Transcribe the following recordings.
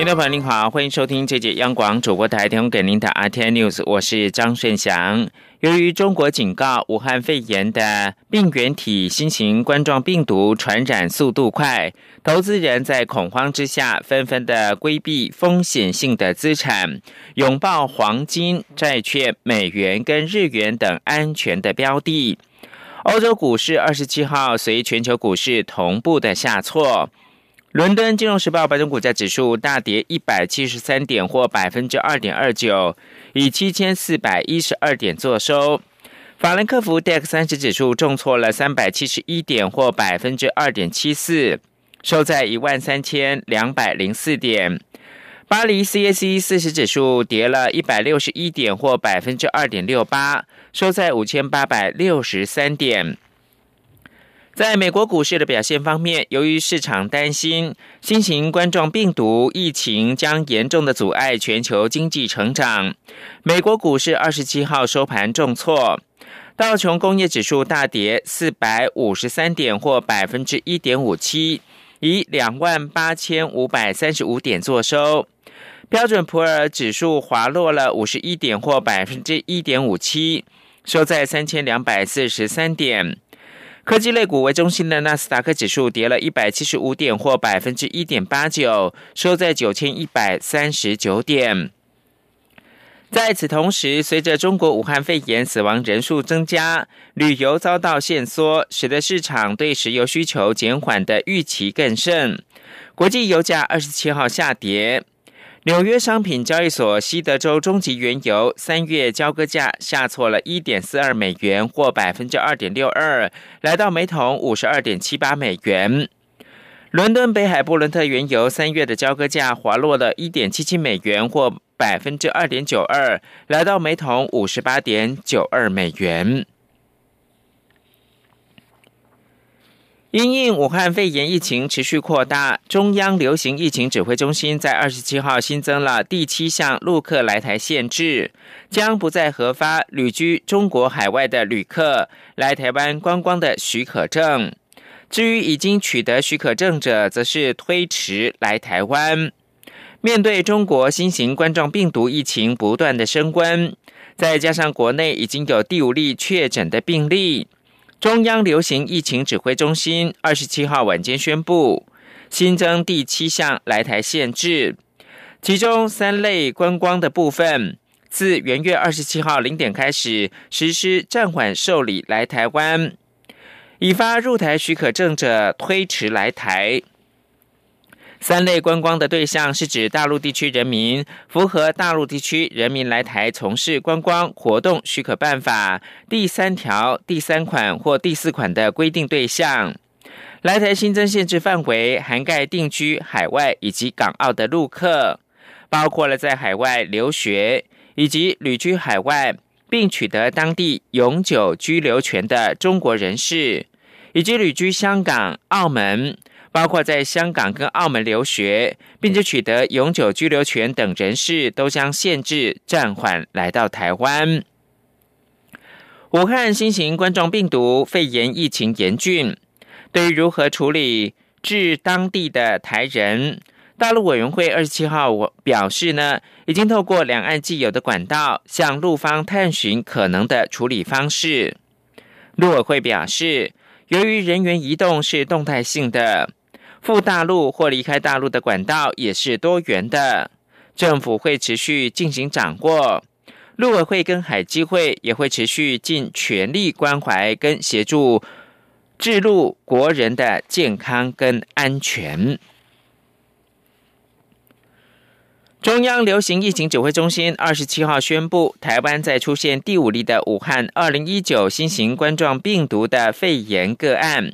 听众朋友您好，欢迎收听这节央广主播台提供给您的 RT News，我是张顺祥。由于中国警告武汉肺炎的病原体新型冠状病毒传染速度快，投资人在恐慌之下纷纷的规避风险性的资产，拥抱黄金、债券、美元跟日元等安全的标的。欧洲股市二十七号随全球股市同步的下挫。伦敦金融时报白种股价指数大跌一百七十三点，或百分之二点二九，以七千四百一十二点作收。法兰克福 DAX 三十指数重挫了三百七十一点，或百分之二点七四，收在一万三千两百零四点。巴黎 CAC 四十指数跌了一百六十一点，或百分之二点六八，收在五千八百六十三点。在美国股市的表现方面，由于市场担心新型冠状病毒疫情将严重的阻碍全球经济成长，美国股市二十七号收盘重挫，道琼工业指数大跌四百五十三点，或百分之一点五七，以两万八千五百三十五点作收；标准普尔指数滑落了五十一点，或百分之一点五七，收在三千两百四十三点。科技类股为中心的纳斯达克指数跌了一百七十五点，或百分之一点八九，收在九千一百三十九点。在此同时，随着中国武汉肺炎死亡人数增加，旅游遭到限缩，使得市场对石油需求减缓的预期更甚。国际油价二十七号下跌。纽约商品交易所西德州中级原油三月交割价下挫了一点四二美元，或百分之二点六二，来到每桶五十二点七八美元。伦敦北海布伦特原油三月的交割价滑落了一点七七美元，或百分之二点九二，来到每桶五十八点九二美元。因应武汉肺炎疫情持续扩大，中央流行疫情指挥中心在二十七号新增了第七项陆客来台限制，将不再核发旅居中国海外的旅客来台湾观光的许可证。至于已经取得许可证者，则是推迟来台湾。面对中国新型冠状病毒疫情不断的升温，再加上国内已经有第五例确诊的病例。中央流行疫情指挥中心二十七号晚间宣布，新增第七项来台限制，其中三类观光的部分，自元月二十七号零点开始实施暂缓受理来台湾，已发入台许可证者推迟来台。三类观光的对象是指大陆地区人民，符合大陆地区人民来台从事观光活动许可办法第三条第三款或第四款的规定对象。来台新增限制范围涵盖定居海外以及港澳的陆客，包括了在海外留学以及旅居海外并取得当地永久居留权的中国人士，以及旅居香港、澳门。包括在香港跟澳门留学，并且取得永久居留权等人士，都将限制暂缓来到台湾。武汉新型冠状病毒肺炎疫情严峻，对于如何处理至当地的台人，大陆委员会二十七号我表示呢，已经透过两岸既有的管道，向陆方探寻可能的处理方式。陆委会表示，由于人员移动是动态性的。赴大陆或离开大陆的管道也是多元的，政府会持续进行掌握，陆委会跟海基会也会持续尽全力关怀跟协助，治路国人的健康跟安全。中央流行疫情指挥中心二十七号宣布，台湾在出现第五例的武汉二零一九新型冠状病毒的肺炎个案。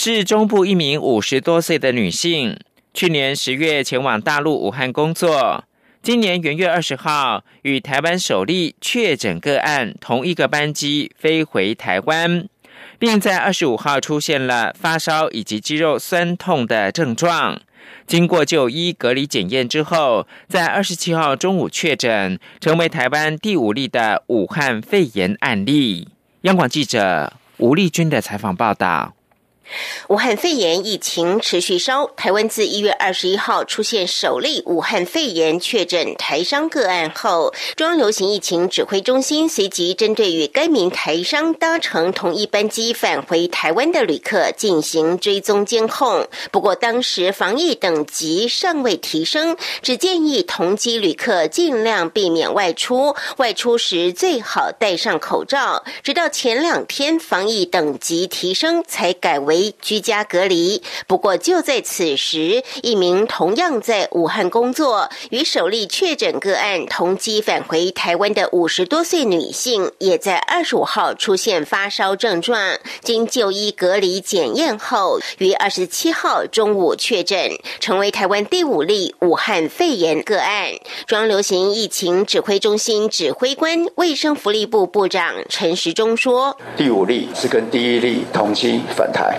是中部一名五十多岁的女性，去年十月前往大陆武汉工作，今年元月二十号与台湾首例确诊个案同一个班机飞回台湾，并在二十五号出现了发烧以及肌肉酸痛的症状，经过就医隔离检验之后，在二十七号中午确诊，成为台湾第五例的武汉肺炎案例。央广记者吴丽君的采访报道。武汉肺炎疫情持续烧，台湾自一月二十一号出现首例武汉肺炎确诊台商个案后，中央流行疫情指挥中心随即针对与该名台商搭乘同一班机返回台湾的旅客进行追踪监控。不过，当时防疫等级尚未提升，只建议同机旅客尽量避免外出，外出时最好戴上口罩。直到前两天防疫等级提升，才改为。居家隔离。不过，就在此时，一名同样在武汉工作、与首例确诊个案同机返回台湾的五十多岁女性，也在二十五号出现发烧症状。经就医隔离检验后，于二十七号中午确诊，成为台湾第五例武汉肺炎个案。中流行疫情指挥中心指挥官、卫生福利部部长陈时中说：“第五例是跟第一例同机返台。”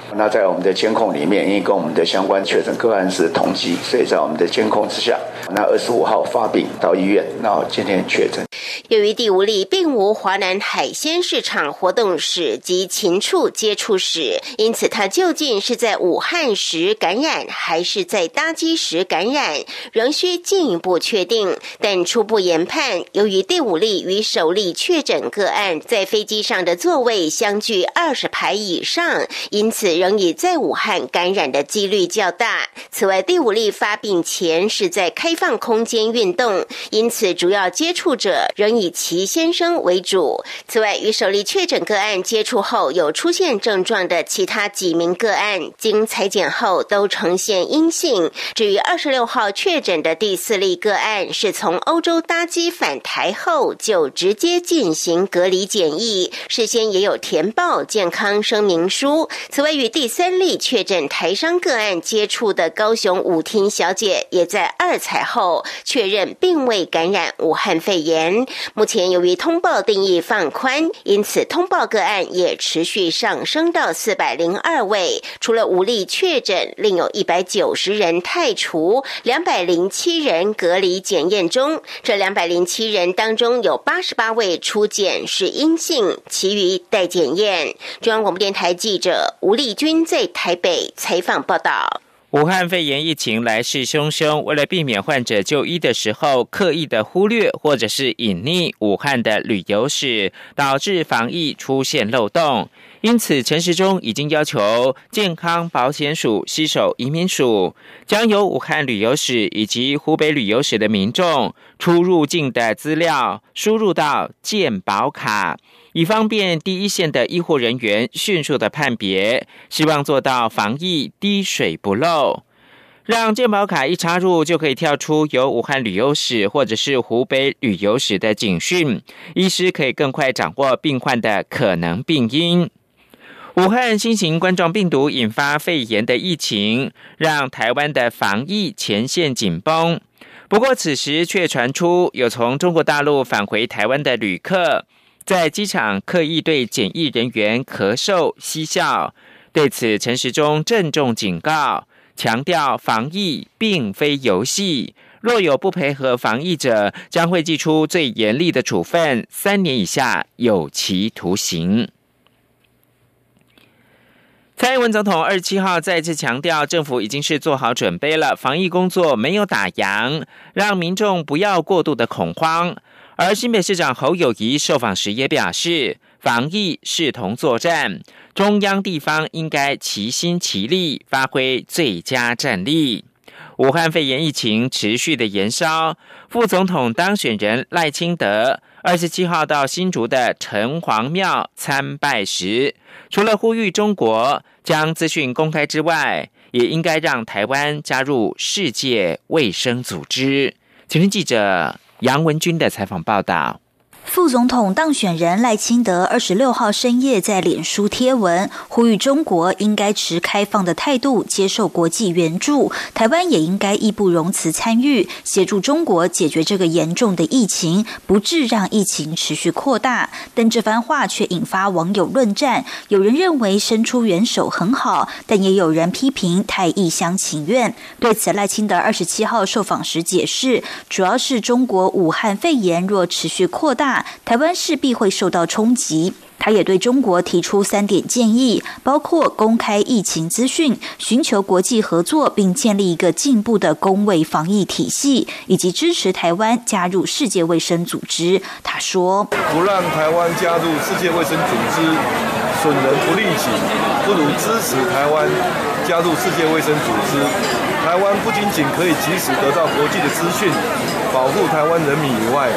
那在我们的监控里面，因为跟我们的相关确诊个案是同期，所以在我们的监控之下，那二十五号发病到医院，那今天确诊。由于第五例并无华南海鲜市场活动史及禽畜接触史，因此他究竟是在武汉时感染，还是在搭机时感染，仍需进一步确定。但初步研判，由于第五例与首例确诊个案在飞机上的座位相距二十排以上，因此仍以在武汉感染的几率较大。此外，第五例发病前是在开放空间运动，因此主要接触者。仍以其先生为主。此外，与首例确诊个案接触后有出现症状的其他几名个案，经裁剪后都呈现阴性。至于二十六号确诊的第四例个案，是从欧洲搭机返台后就直接进行隔离检疫，事先也有填报健康声明书。此外，与第三例确诊台商个案接触的高雄舞厅小姐，也在二采后确认并未感染武汉肺炎。目前由于通报定义放宽，因此通报个案也持续上升到四百零二位。除了无例确诊，另有一百九十人太除，两百零七人隔离检验中。这两百零七人当中，有八十八位初检是阴性，其余待检验。中央广播电台记者吴丽均在台北采访报道。武汉肺炎疫情来势汹汹，为了避免患者就医的时候刻意的忽略或者是隐匿武汉的旅游史，导致防疫出现漏洞。因此，陈时中已经要求健康保险署携手移民署，将有武汉旅游史以及湖北旅游史的民众出入境的资料输入到健保卡。以方便第一线的医护人员迅速的判别，希望做到防疫滴水不漏，让健保卡一插入就可以跳出有武汉旅游史或者是湖北旅游史的警讯，医师可以更快掌握病患的可能病因。武汉新型冠状病毒引发肺炎的疫情，让台湾的防疫前线紧绷。不过此时却传出有从中国大陆返回台湾的旅客。在机场刻意对检疫人员咳嗽嬉笑，对此陈时中郑重警告，强调防疫并非游戏，若有不配合防疫者，将会寄出最严厉的处分，三年以下有期徒刑。蔡英文总统二十七号再次强调，政府已经是做好准备了，防疫工作没有打烊，让民众不要过度的恐慌。而新北市长侯友谊受访时也表示，防疫视同作战，中央地方应该齐心齐力，发挥最佳战力。武汉肺炎疫情持续的延烧，副总统当选人赖清德二十七号到新竹的城隍庙参拜时，除了呼吁中国将资讯公开之外，也应该让台湾加入世界卫生组织。请听记者。杨文军的采访报道。副总统当选人赖清德二十六号深夜在脸书贴文，呼吁中国应该持开放的态度接受国际援助，台湾也应该义不容辞参与，协助中国解决这个严重的疫情，不致让疫情持续扩大。但这番话却引发网友论战，有人认为伸出援手很好，但也有人批评太一厢情愿。对此，赖清德二十七号受访时解释，主要是中国武汉肺炎若持续扩大。台湾势必会受到冲击。他也对中国提出三点建议，包括公开疫情资讯、寻求国际合作，并建立一个进步的公卫防疫体系，以及支持台湾加入世界卫生组织。他说：“不让台湾加入世界卫生组织，损人不利己，不如支持台湾加入世界卫生组织。台湾不仅仅可以及时得到国际的资讯。”保护台湾人民以外，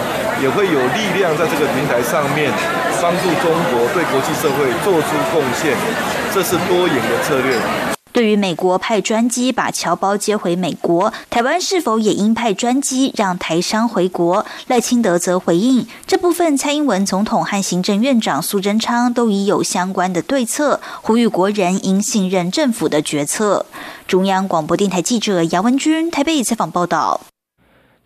也会有力量在这个平台上面帮助中国对国际社会做出贡献，这是多赢的策略。对于美国派专机把侨胞接回美国，台湾是否也应派专机让台商回国？赖清德则回应这部分，蔡英文总统和行政院长苏贞昌都已有相关的对策，呼吁国人应信任政府的决策。中央广播电台记者杨文君台北采访报道。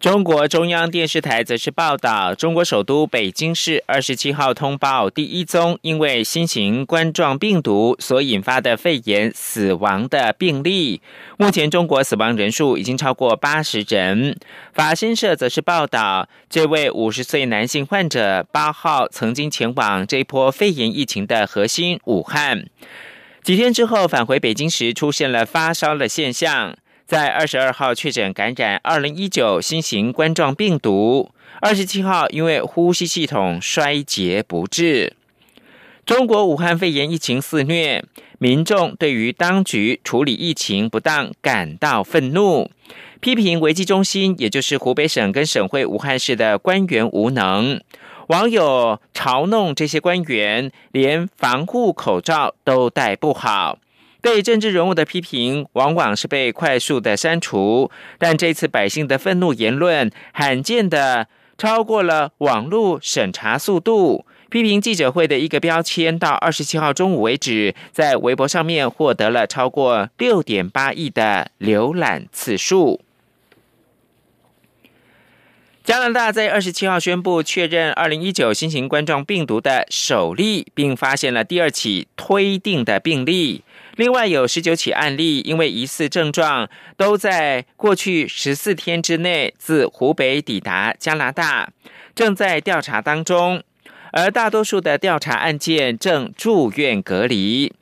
中国中央电视台则是报道，中国首都北京市二十七号通报第一宗因为新型冠状病毒所引发的肺炎死亡的病例。目前中国死亡人数已经超过八十人。法新社则是报道，这位五十岁男性患者八号曾经前往这波肺炎疫情的核心武汉，几天之后返回北京时出现了发烧的现象。在二十二号确诊感染二零一九新型冠状病毒，二十七号因为呼吸系统衰竭不治。中国武汉肺炎疫情肆虐，民众对于当局处理疫情不当感到愤怒，批评危机中心，也就是湖北省跟省会武汉市的官员无能。网友嘲弄这些官员连防护口罩都戴不好。对政治人物的批评，往往是被快速的删除。但这次百姓的愤怒言论，罕见的超过了网络审查速度。批评记者会的一个标签，到二十七号中午为止，在微博上面获得了超过六点八亿的浏览次数。加拿大在二十七号宣布确认二零一九新型冠状病毒的首例，并发现了第二起推定的病例。另外有十九起案例，因为疑似症状都在过去十四天之内自湖北抵达加拿大，正在调查当中。而大多数的调查案件正住院隔离。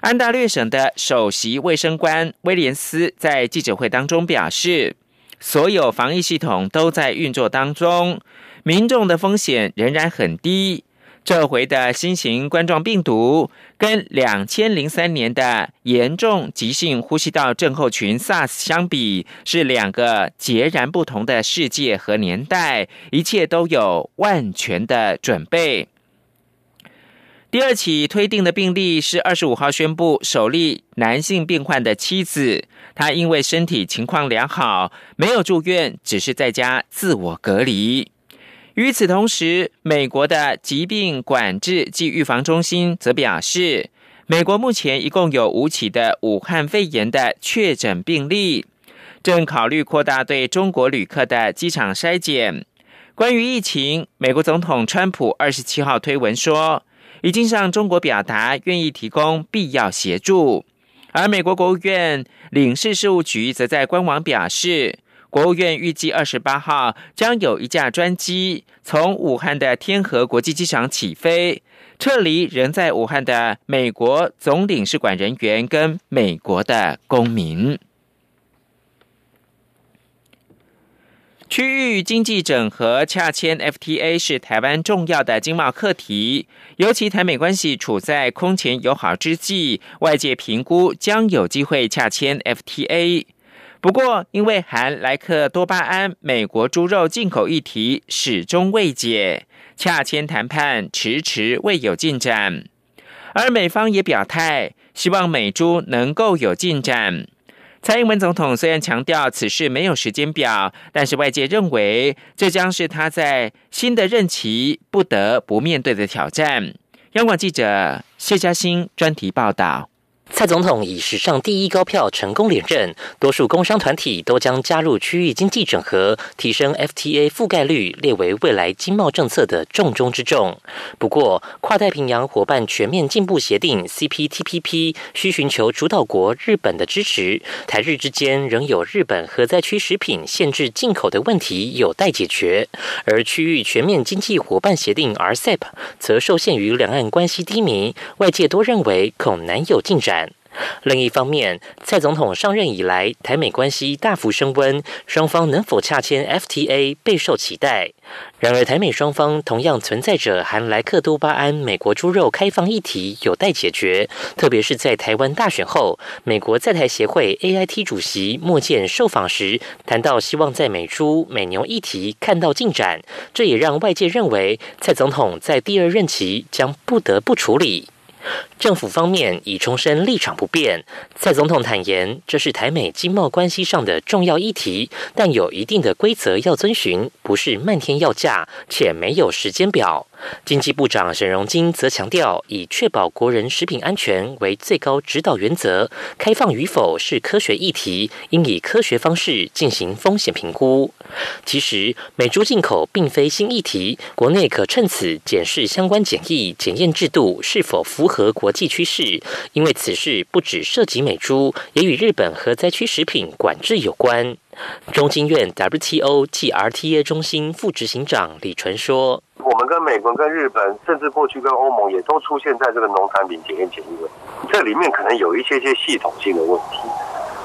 安大略省的首席卫生官威廉斯在记者会当中表示，所有防疫系统都在运作当中，民众的风险仍然很低。这回的新型冠状病毒跟两千零三年的严重急性呼吸道症候群 SARS 相比，是两个截然不同的世界和年代，一切都有万全的准备。第二起推定的病例是二十五号宣布首例男性病患的妻子，她因为身体情况良好，没有住院，只是在家自我隔离。与此同时，美国的疾病管制及预防中心则表示，美国目前一共有五起的武汉肺炎的确诊病例，正考虑扩大对中国旅客的机场筛检。关于疫情，美国总统川普二十七号推文说，已经向中国表达愿意提供必要协助。而美国国务院领事事务局则在官网表示。国务院预计二十八号将有一架专机从武汉的天河国际机场起飞，撤离仍在武汉的美国总领事馆人员跟美国的公民。区域经济整合洽签 FTA 是台湾重要的经贸课题，尤其台美关系处在空前友好之际，外界评估将有机会洽签 FTA。不过，因为含莱克多巴胺美国猪肉进口议题始终未解，洽签谈判迟迟未有进展。而美方也表态，希望美猪能够有进展。蔡英文总统虽然强调此事没有时间表，但是外界认为这将是他在新的任期不得不面对的挑战。央广记者谢嘉欣专题报道。蔡总统以史上第一高票成功连任，多数工商团体都将加入区域经济整合、提升 FTA 覆盖率列为未来经贸政策的重中之重。不过，跨太平洋伙伴全面进步协定 （CPTPP） 需寻求主导国日本的支持，台日之间仍有日本核灾区食品限制进口的问题有待解决，而区域全面经济伙伴协定 （RCEP） 则受限于两岸关系低迷，外界多认为恐难有进展。另一方面，蔡总统上任以来，台美关系大幅升温，双方能否洽签 FTA 备受期待。然而，台美双方同样存在着含莱克多巴胺美国猪肉开放议题有待解决，特别是在台湾大选后，美国在台协会 AIT 主席莫健受访时谈到，希望在美猪美牛议题看到进展，这也让外界认为蔡总统在第二任期将不得不处理。政府方面已重申立场不变。蔡总统坦言，这是台美经贸关系上的重要议题，但有一定的规则要遵循，不是漫天要价，且没有时间表。经济部长沈荣金则强调，以确保国人食品安全为最高指导原则，开放与否是科学议题，应以科学方式进行风险评估。其实，美猪进口并非新议题，国内可趁此检视相关检疫检验制度是否符合国际趋势，因为此事不只涉及美猪，也与日本核灾区食品管制有关。中经院 WTO GRTA 中心副执行长李纯说。我们跟美国、跟日本，甚至过去跟欧盟，也都出现在这个农产品检验检疫问题。这里面可能有一些些系统性的问题，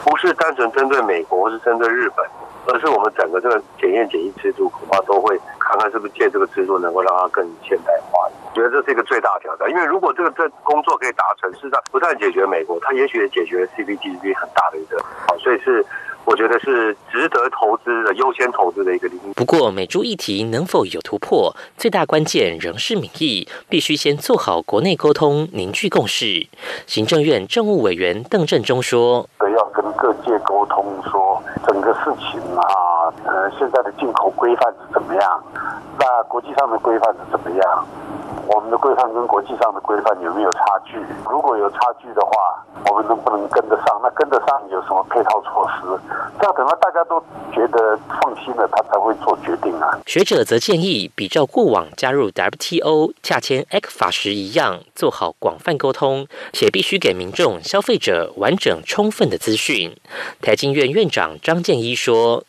不是单纯针对美国是针对日本，而是我们整个这个检验检疫制度，恐怕都会看看是不是借这个制度能够让它更现代化。我觉得这是一个最大挑战，因为如果这个这工作可以达成，事实上不但解决美国，它也许也解决 CPTPP 很大的一个好，所以是。我觉得是值得投资的优先投资的一个领域。不过，美猪议题能否有突破，最大关键仍是民意，必须先做好国内沟通，凝聚共识。行政院政务委员邓振中说：“要跟各界沟通，说整个事情啊，呃，现在的进口规范是怎么样？那国际上的规范是怎么样？我们的规范跟国际上的规范有没有差距？如果有差距的话，我们能不能跟得上？那跟得上有什么配套措施？这样等到大家都觉得放心了，他才会做决定啊。学者则建议，比照过往加入 WTO、洽签 X 法时一样，做好广泛沟通，且必须给民众、消费者完整充分的资讯。台经院院长张建一说。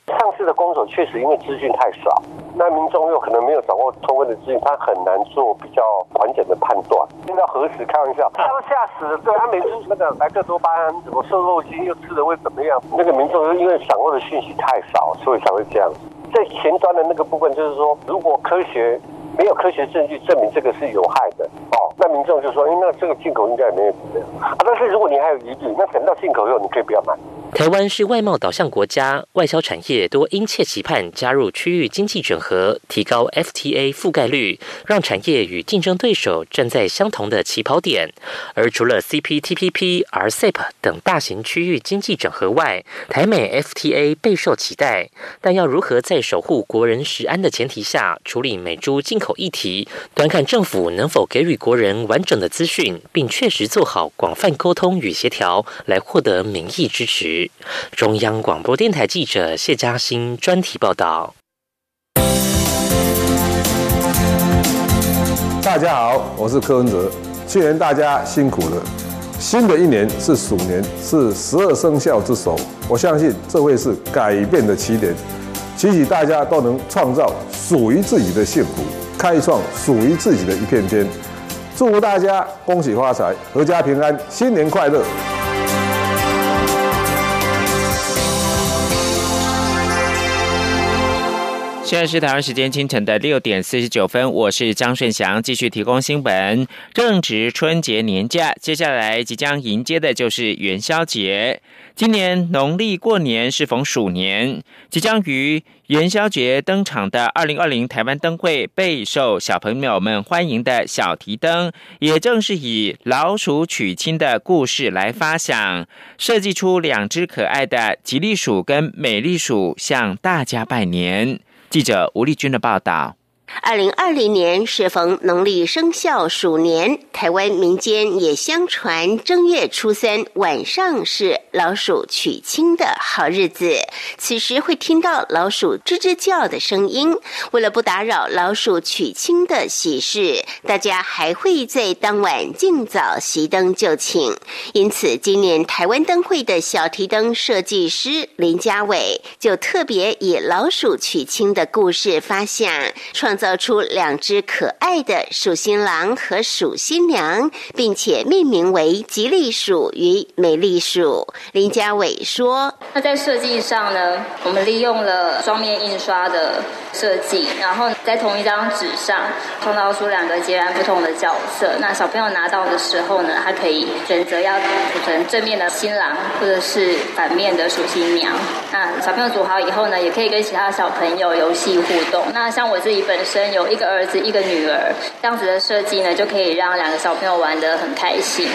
的工手确实因为资讯太少，那民众又可能没有掌握充分的资讯，他很难做比较完整的判断。听到核实，开玩笑，他要吓死了。对他每次那个莱克多巴胺什么瘦肉精又吃了会怎么样？那个民众又因为掌握的讯息太少，所以才会这样。在前端的那个部分，就是说，如果科学没有科学证据证明这个是有害的哦，那民众就说，哎，那这个进口应该也没有怎么样。啊，但是如果你还有疑虑，那等到进口以后，你可以不要买。台湾是外贸导向国家，外销产业多殷切期盼加入区域经济整合，提高 FTA 覆盖率，让产业与竞争对手站在相同的起跑点。而除了 CPTPP、RCEP 等大型区域经济整合外，台美 FTA 备受期待。但要如何在守护国人食安的前提下处理美猪进口议题，端看政府能否给予国人完整的资讯，并确实做好广泛沟通与协调，来获得民意支持。中央广播电台记者谢嘉欣专题报道。大家好，我是柯文哲。去年大家辛苦了，新的一年是鼠年，是十二生肖之首。我相信这会是改变的起点，祈许大家都能创造属于自己的幸福，开创属于自己的一片天。祝福大家恭喜发财，阖家平安，新年快乐！现在是台湾时间清晨的六点四十九分，我是张顺祥，继续提供新闻。正值春节年假，接下来即将迎接的就是元宵节。今年农历过年是逢鼠年，即将于元宵节登场的二零二零台湾灯会备受小朋友们欢迎的小提灯，也正是以老鼠娶亲的故事来发想，设计出两只可爱的吉利鼠跟美丽鼠，向大家拜年。记者吴丽君的报道。二零二零年适逢农历生肖鼠年，台湾民间也相传正月初三晚上是老鼠娶亲的好日子。此时会听到老鼠吱吱叫的声音。为了不打扰老鼠娶亲的喜事，大家还会在当晚尽早熄灯就寝。因此，今年台湾灯会的小提灯设计师林家伟就特别以老鼠娶亲的故事发想创。造出两只可爱的鼠新郎和鼠新娘，并且命名为吉利鼠与美丽鼠。林家伟说：“那在设计上呢，我们利用了双面印刷的设计，然后在同一张纸上创造出两个截然不同的角色。那小朋友拿到的时候呢，他可以选择要组成正面的新郎，或者是反面的鼠新娘。那小朋友组好以后呢，也可以跟其他小朋友游戏互动。那像我自己本。生有一个儿子，一个女儿，这样子的设计呢，就可以让两个小朋友玩得很开心。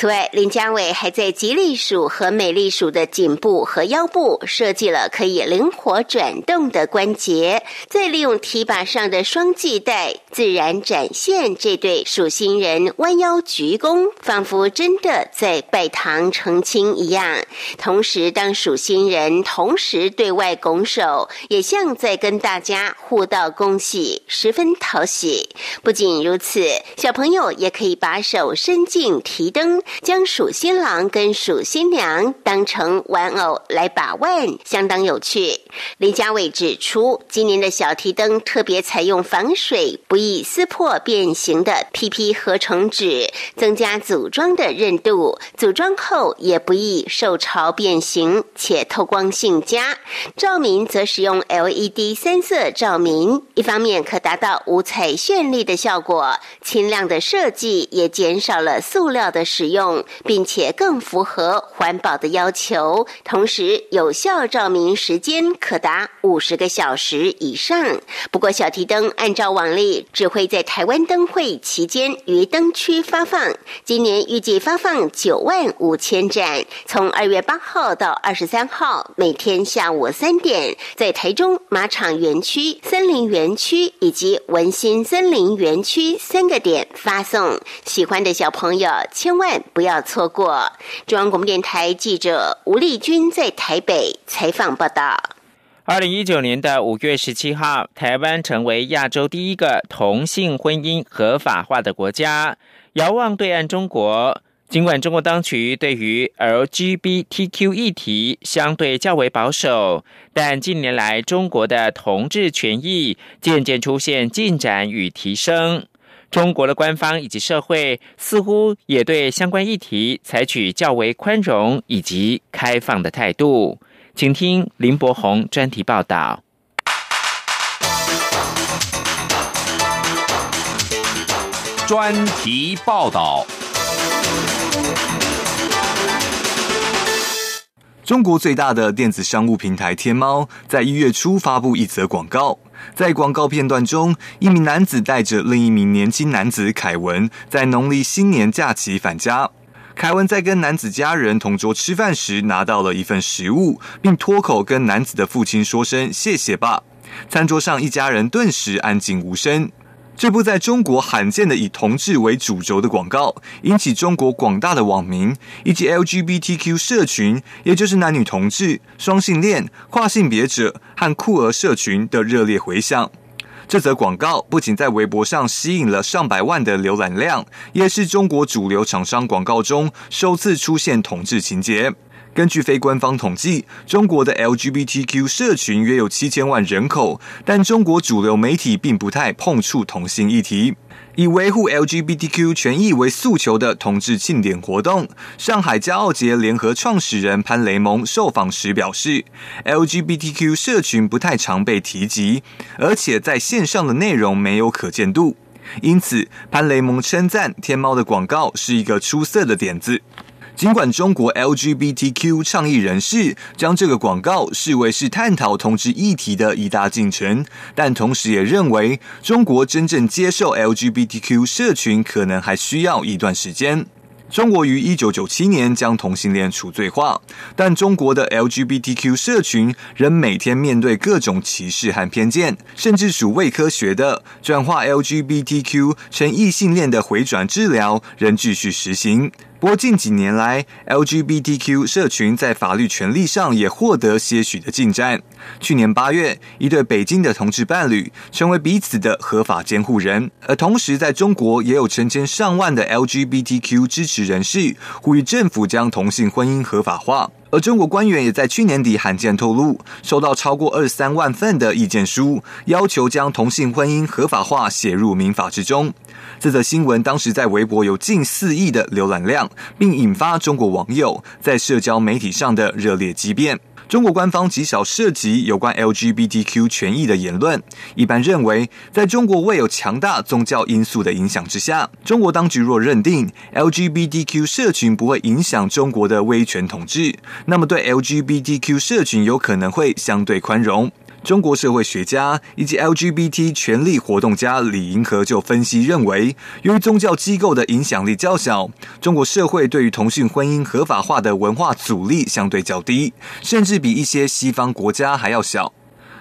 此外，林家伟还在吉利鼠和美丽鼠的颈部和腰部设计了可以灵活转动的关节，再利用提把上的双系带，自然展现这对鼠星人弯腰鞠躬，仿佛真的在拜堂成亲一样。同时，当属新人同时对外拱手，也像在跟大家互道恭喜，十分讨喜。不仅如此，小朋友也可以把手伸进提灯。将鼠新郎跟鼠新娘当成玩偶来把玩，相当有趣。林家伟指出，今年的小提灯特别采用防水、不易撕破、变形的 PP 合成纸，增加组装的韧度，组装后也不易受潮变形，且透光性佳。照明则使用 LED 三色照明，一方面可达到五彩绚丽的效果，轻量的设计也减少了塑料的使用。用，并且更符合环保的要求，同时有效照明时间可达五十个小时以上。不过，小提灯按照往例只会在台湾灯会期间于灯区发放。今年预计发放九万五千盏，从二月八号到二十三号，每天下午三点，在台中马场园区、森林园区以及文心森林园区三个点发送。喜欢的小朋友千万。不要错过！中央广播电台记者吴丽君在台北采访报道。二零一九年的五月十七号，台湾成为亚洲第一个同性婚姻合法化的国家。遥望对岸中国，尽管中国当局对于 LGBTQ 议题相对较为保守，但近年来中国的同志权益渐渐出现进展与提升。中国的官方以及社会似乎也对相关议题采取较为宽容以及开放的态度。请听林伯宏专题报道。专题报道。中国最大的电子商务平台天猫在一月初发布一则广告。在广告片段中，一名男子带着另一名年轻男子凯文，在农历新年假期返家。凯文在跟男子家人同桌吃饭时，拿到了一份食物，并脱口跟男子的父亲说声“谢谢吧”。餐桌上一家人顿时安静无声。这部在中国罕见的以同志为主轴的广告，引起中国广大的网民以及 LGBTQ 社群，也就是男女同志、双性恋、跨性别者和酷儿社群的热烈回响。这则广告不仅在微博上吸引了上百万的浏览量，也是中国主流厂商广告中首次出现同志情节。根据非官方统计，中国的 LGBTQ 社群约有七千万人口，但中国主流媒体并不太碰触同性议题。以维护 LGBTQ 权益为诉求的同志庆典活动，上海骄傲节联合创始人潘雷蒙受访时表示，LGBTQ 社群不太常被提及，而且在线上的内容没有可见度。因此，潘雷蒙称赞天猫的广告是一个出色的点子。尽管中国 LGBTQ 倡议人士将这个广告视为是探讨同志议题的一大进程，但同时也认为中国真正接受 LGBTQ 社群可能还需要一段时间。中国于一九九七年将同性恋除罪化，但中国的 LGBTQ 社群仍每天面对各种歧视和偏见，甚至属未科学的转化 LGBTQ 成异性恋的回转治疗仍继续实行。不过近几年来，LGBTQ 社群在法律权利上也获得些许的进展。去年八月，一对北京的同志伴侣成为彼此的合法监护人，而同时在中国也有成千上万的 LGBTQ 支持人士呼吁政府将同性婚姻合法化。而中国官员也在去年底罕见透露，收到超过二十三万份的意见书，要求将同性婚姻合法化写入民法之中。这则新闻当时在微博有近四亿的浏览量，并引发中国网友在社交媒体上的热烈激辩。中国官方极少涉及有关 LGBTQ 权益的言论，一般认为，在中国未有强大宗教因素的影响之下，中国当局若认定 LGBTQ 社群不会影响中国的威权统治，那么对 LGBTQ 社群有可能会相对宽容。中国社会学家以及 LGBT 权利活动家李银河就分析认为，由于宗教机构的影响力较小，中国社会对于同性婚姻合法化的文化阻力相对较低，甚至比一些西方国家还要小。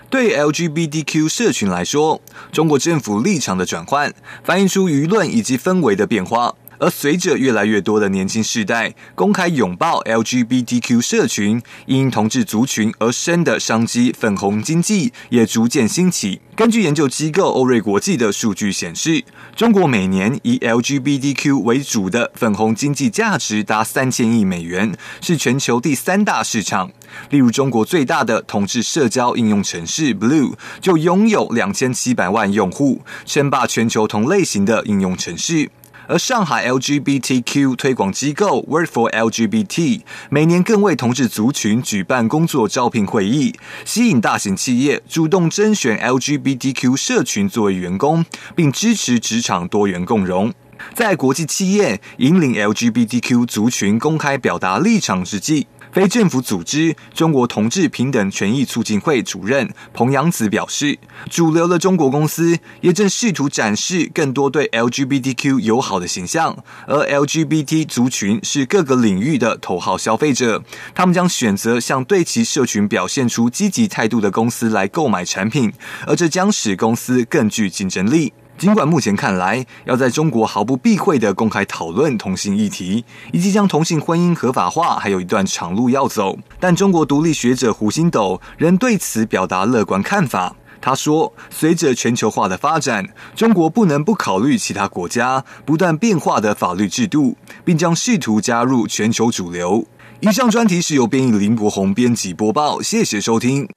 对 LGBTQ 社群来说，中国政府立场的转换，反映出舆论以及氛围的变化。而随着越来越多的年轻世代公开拥抱 LGBTQ 社群，因同志族群而生的商机“粉红经济”也逐渐兴起。根据研究机构欧瑞国际的数据显示，中国每年以 LGBTQ 为主的粉红经济价值达三千亿美元，是全球第三大市场。例如，中国最大的同志社交应用程式 Blue 就拥有两千七百万用户，称霸全球同类型的应用程式。而上海 LGBTQ 推广机构 Word for LGBT 每年更为同志族群举办工作招聘会议，吸引大型企业主动甄选 LGBTQ 社群作为员工，并支持职场多元共融。在国际企业引领 LGBTQ 族群公开表达立场之际。非政府组织中国同志平等权益促进会主任彭阳子表示，主流的中国公司也正试图展示更多对 LGBTQ 友好的形象，而 LGBT 族群是各个领域的头号消费者，他们将选择向对其社群表现出积极态度的公司来购买产品，而这将使公司更具竞争力。尽管目前看来，要在中国毫不避讳的公开讨论同性议题，以及将同性婚姻合法化，还有一段长路要走，但中国独立学者胡星斗仍对此表达乐观看法。他说：“随着全球化的发展，中国不能不考虑其他国家不断变化的法律制度，并将试图加入全球主流。”以上专题是由编译林国宏编辑播报，谢谢收听。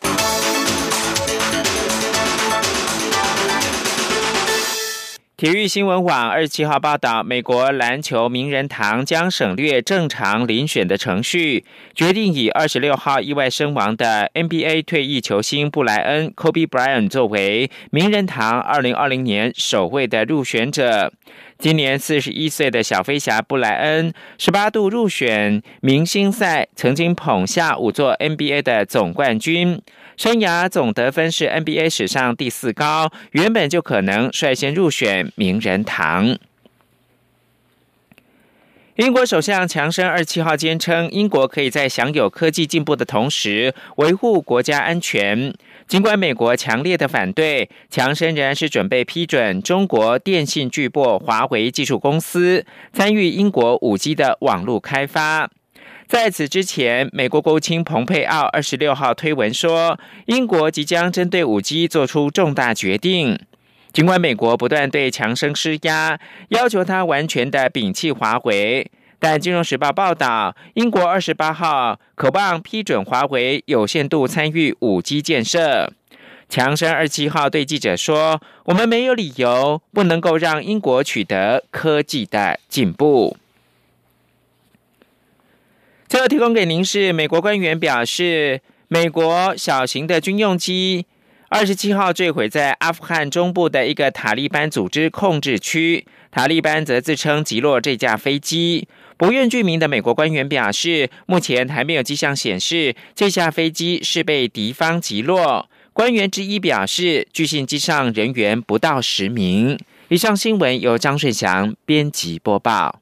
体育新闻网二十七号报道，美国篮球名人堂将省略正常遴选的程序，决定以二十六号意外身亡的 NBA 退役球星布莱恩 （Kobe Bryant） 作为名人堂二零二零年首位的入选者。今年四十一岁的小飞侠布莱恩，十八度入选明星赛，曾经捧下五座 NBA 的总冠军。生涯总得分是 NBA 史上第四高，原本就可能率先入选名人堂。英国首相强生二七号坚称，英国可以在享有科技进步的同时维护国家安全。尽管美国强烈的反对，强生仍然是准备批准中国电信巨擘华为技术公司参与英国五 G 的网络开发。在此之前，美国国务卿蓬佩奥二十六号推文说，英国即将针对五 G 做出重大决定。尽管美国不断对强生施压，要求他完全的摒弃华为，但《金融时报》报道，英国二十八号渴望批准华为有限度参与五 G 建设。强生二七号对记者说：“我们没有理由不能够让英国取得科技的进步。”最后提供给您是美国官员表示，美国小型的军用机二十七号坠毁在阿富汗中部的一个塔利班组织控制区，塔利班则自称击落这架飞机。不愿具名的美国官员表示，目前还没有迹象显示这架飞机是被敌方击落。官员之一表示，据信机上人员不到十名。以上新闻由张顺祥编辑播报。